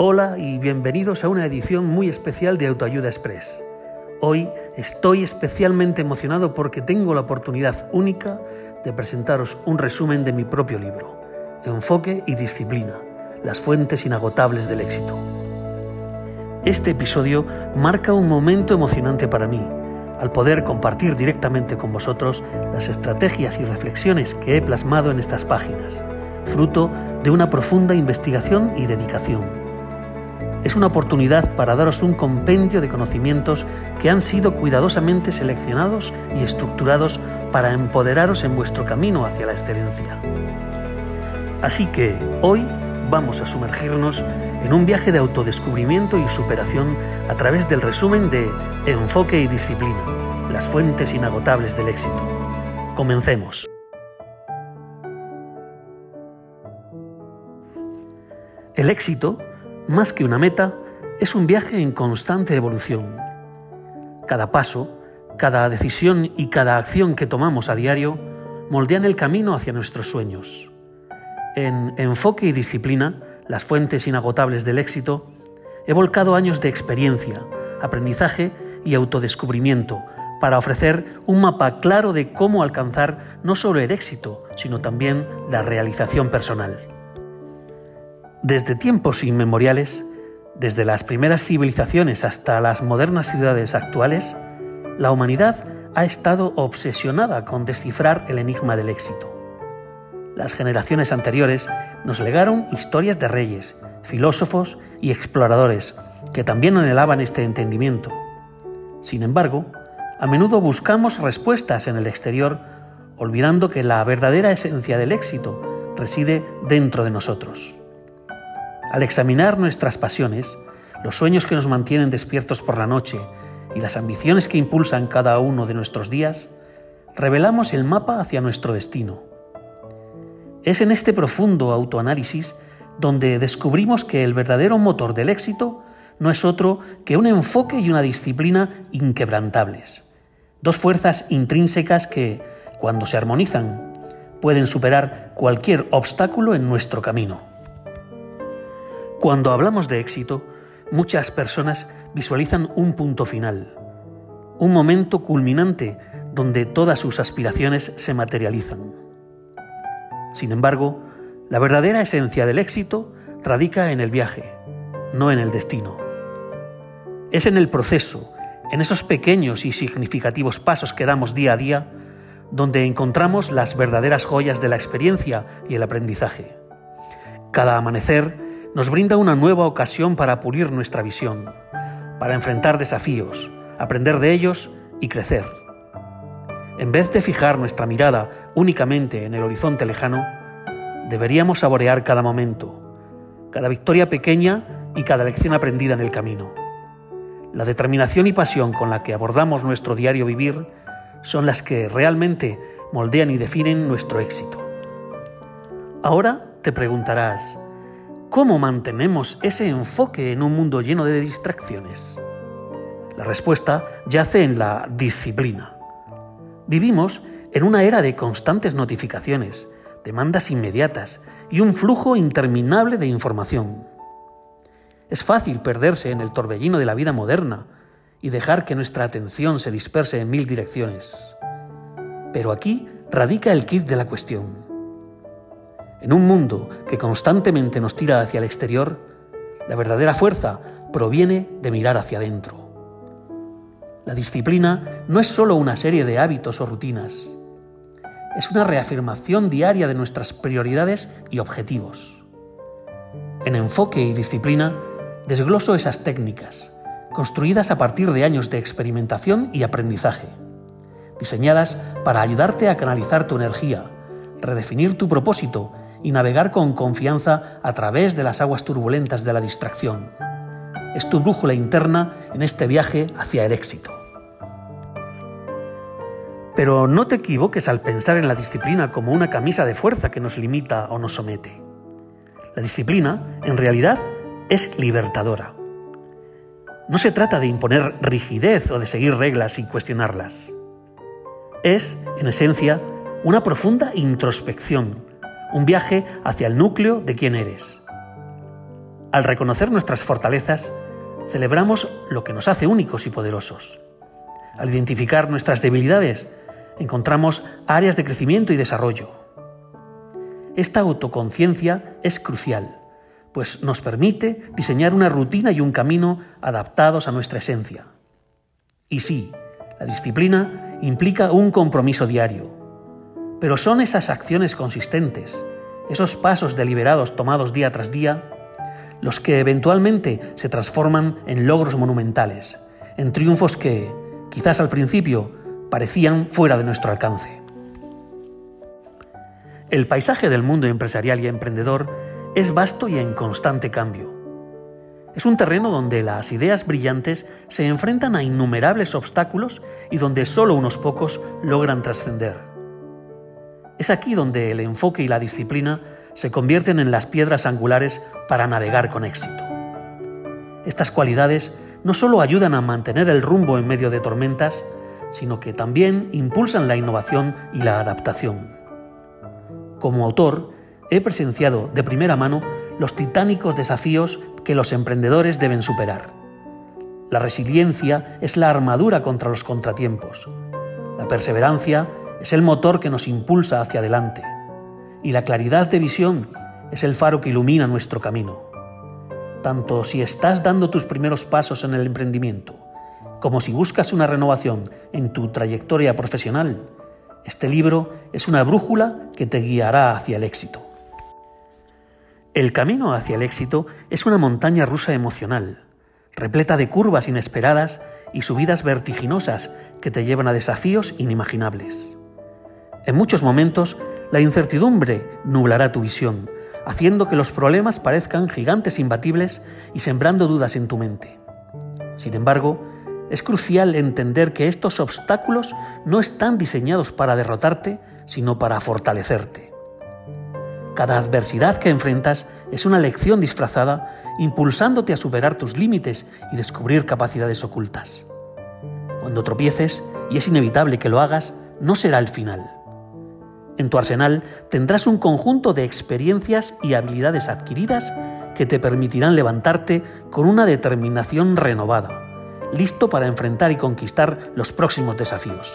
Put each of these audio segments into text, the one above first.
Hola y bienvenidos a una edición muy especial de Autoayuda Express. Hoy estoy especialmente emocionado porque tengo la oportunidad única de presentaros un resumen de mi propio libro, Enfoque y Disciplina, las fuentes inagotables del éxito. Este episodio marca un momento emocionante para mí, al poder compartir directamente con vosotros las estrategias y reflexiones que he plasmado en estas páginas, fruto de una profunda investigación y dedicación es una oportunidad para daros un compendio de conocimientos que han sido cuidadosamente seleccionados y estructurados para empoderaros en vuestro camino hacia la excelencia. Así que hoy vamos a sumergirnos en un viaje de autodescubrimiento y superación a través del resumen de Enfoque y Disciplina, las fuentes inagotables del éxito. Comencemos. El éxito más que una meta, es un viaje en constante evolución. Cada paso, cada decisión y cada acción que tomamos a diario moldean el camino hacia nuestros sueños. En Enfoque y Disciplina, las fuentes inagotables del éxito, he volcado años de experiencia, aprendizaje y autodescubrimiento para ofrecer un mapa claro de cómo alcanzar no solo el éxito, sino también la realización personal. Desde tiempos inmemoriales, desde las primeras civilizaciones hasta las modernas ciudades actuales, la humanidad ha estado obsesionada con descifrar el enigma del éxito. Las generaciones anteriores nos legaron historias de reyes, filósofos y exploradores que también anhelaban este entendimiento. Sin embargo, a menudo buscamos respuestas en el exterior, olvidando que la verdadera esencia del éxito reside dentro de nosotros. Al examinar nuestras pasiones, los sueños que nos mantienen despiertos por la noche y las ambiciones que impulsan cada uno de nuestros días, revelamos el mapa hacia nuestro destino. Es en este profundo autoanálisis donde descubrimos que el verdadero motor del éxito no es otro que un enfoque y una disciplina inquebrantables, dos fuerzas intrínsecas que, cuando se armonizan, pueden superar cualquier obstáculo en nuestro camino. Cuando hablamos de éxito, muchas personas visualizan un punto final, un momento culminante donde todas sus aspiraciones se materializan. Sin embargo, la verdadera esencia del éxito radica en el viaje, no en el destino. Es en el proceso, en esos pequeños y significativos pasos que damos día a día, donde encontramos las verdaderas joyas de la experiencia y el aprendizaje. Cada amanecer nos brinda una nueva ocasión para pulir nuestra visión, para enfrentar desafíos, aprender de ellos y crecer. En vez de fijar nuestra mirada únicamente en el horizonte lejano, deberíamos saborear cada momento, cada victoria pequeña y cada lección aprendida en el camino. La determinación y pasión con la que abordamos nuestro diario vivir son las que realmente moldean y definen nuestro éxito. Ahora te preguntarás, ¿Cómo mantenemos ese enfoque en un mundo lleno de distracciones? La respuesta yace en la disciplina. Vivimos en una era de constantes notificaciones, demandas inmediatas y un flujo interminable de información. Es fácil perderse en el torbellino de la vida moderna y dejar que nuestra atención se disperse en mil direcciones. Pero aquí radica el kit de la cuestión. En un mundo que constantemente nos tira hacia el exterior, la verdadera fuerza proviene de mirar hacia adentro. La disciplina no es solo una serie de hábitos o rutinas, es una reafirmación diaria de nuestras prioridades y objetivos. En enfoque y disciplina desgloso esas técnicas, construidas a partir de años de experimentación y aprendizaje, diseñadas para ayudarte a canalizar tu energía, redefinir tu propósito y navegar con confianza a través de las aguas turbulentas de la distracción. Es tu brújula interna en este viaje hacia el éxito. Pero no te equivoques al pensar en la disciplina como una camisa de fuerza que nos limita o nos somete. La disciplina, en realidad, es libertadora. No se trata de imponer rigidez o de seguir reglas sin cuestionarlas. Es, en esencia, una profunda introspección un viaje hacia el núcleo de quién eres. Al reconocer nuestras fortalezas, celebramos lo que nos hace únicos y poderosos. Al identificar nuestras debilidades, encontramos áreas de crecimiento y desarrollo. Esta autoconciencia es crucial, pues nos permite diseñar una rutina y un camino adaptados a nuestra esencia. Y sí, la disciplina implica un compromiso diario, pero son esas acciones consistentes, esos pasos deliberados tomados día tras día, los que eventualmente se transforman en logros monumentales, en triunfos que, quizás al principio, parecían fuera de nuestro alcance. El paisaje del mundo empresarial y emprendedor es vasto y en constante cambio. Es un terreno donde las ideas brillantes se enfrentan a innumerables obstáculos y donde solo unos pocos logran trascender. Es aquí donde el enfoque y la disciplina se convierten en las piedras angulares para navegar con éxito. Estas cualidades no solo ayudan a mantener el rumbo en medio de tormentas, sino que también impulsan la innovación y la adaptación. Como autor, he presenciado de primera mano los titánicos desafíos que los emprendedores deben superar. La resiliencia es la armadura contra los contratiempos. La perseverancia es el motor que nos impulsa hacia adelante. Y la claridad de visión es el faro que ilumina nuestro camino. Tanto si estás dando tus primeros pasos en el emprendimiento, como si buscas una renovación en tu trayectoria profesional, este libro es una brújula que te guiará hacia el éxito. El camino hacia el éxito es una montaña rusa emocional, repleta de curvas inesperadas y subidas vertiginosas que te llevan a desafíos inimaginables. En muchos momentos, la incertidumbre nublará tu visión, haciendo que los problemas parezcan gigantes imbatibles y sembrando dudas en tu mente. Sin embargo, es crucial entender que estos obstáculos no están diseñados para derrotarte, sino para fortalecerte. Cada adversidad que enfrentas es una lección disfrazada, impulsándote a superar tus límites y descubrir capacidades ocultas. Cuando tropieces, y es inevitable que lo hagas, no será el final. En tu arsenal tendrás un conjunto de experiencias y habilidades adquiridas que te permitirán levantarte con una determinación renovada listo para enfrentar y conquistar los próximos desafíos.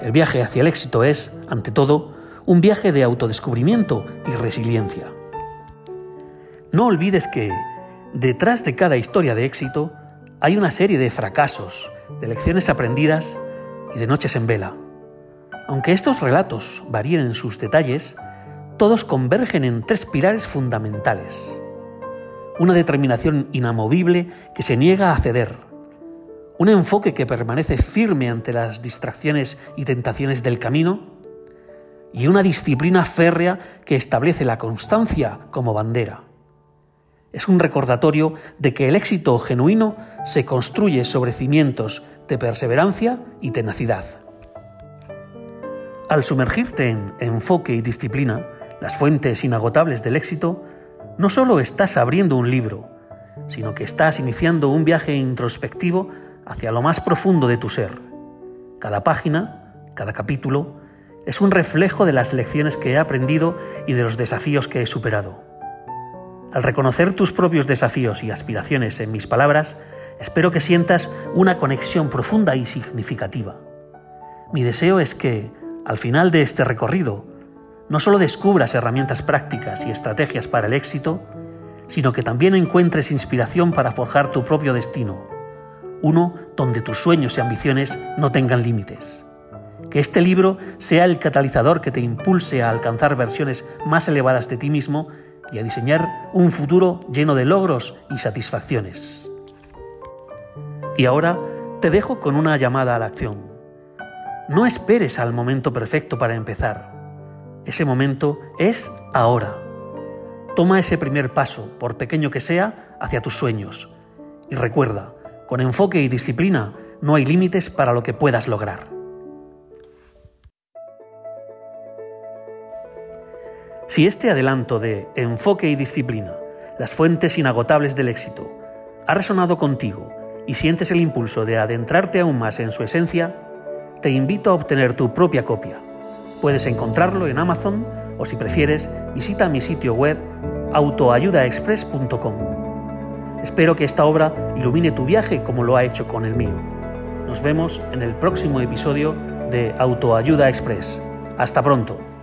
El viaje hacia el éxito es, ante todo, un viaje de autodescubrimiento y resiliencia. No olvides que, detrás de cada historia de éxito, hay una serie de fracasos, de lecciones aprendidas y de noches en vela. Aunque estos relatos varíen en sus detalles, todos convergen en tres pilares fundamentales. Una determinación inamovible que se niega a ceder, un enfoque que permanece firme ante las distracciones y tentaciones del camino, y una disciplina férrea que establece la constancia como bandera. Es un recordatorio de que el éxito genuino se construye sobre cimientos de perseverancia y tenacidad. Al sumergirte en enfoque y disciplina, las fuentes inagotables del éxito, no solo estás abriendo un libro, sino que estás iniciando un viaje introspectivo hacia lo más profundo de tu ser. Cada página, cada capítulo, es un reflejo de las lecciones que he aprendido y de los desafíos que he superado. Al reconocer tus propios desafíos y aspiraciones en mis palabras, espero que sientas una conexión profunda y significativa. Mi deseo es que, al final de este recorrido, no solo descubras herramientas prácticas y estrategias para el éxito, sino que también encuentres inspiración para forjar tu propio destino uno donde tus sueños y ambiciones no tengan límites. Que este libro sea el catalizador que te impulse a alcanzar versiones más elevadas de ti mismo y a diseñar un futuro lleno de logros y satisfacciones. Y ahora te dejo con una llamada a la acción. No esperes al momento perfecto para empezar. Ese momento es ahora. Toma ese primer paso, por pequeño que sea, hacia tus sueños. Y recuerda, con enfoque y disciplina no hay límites para lo que puedas lograr. Si este adelanto de enfoque y disciplina, las fuentes inagotables del éxito, ha resonado contigo y sientes el impulso de adentrarte aún más en su esencia, te invito a obtener tu propia copia. Puedes encontrarlo en Amazon o si prefieres, visita mi sitio web autoayudaexpress.com. Espero que esta obra ilumine tu viaje como lo ha hecho con el mío. Nos vemos en el próximo episodio de Autoayuda Express. Hasta pronto.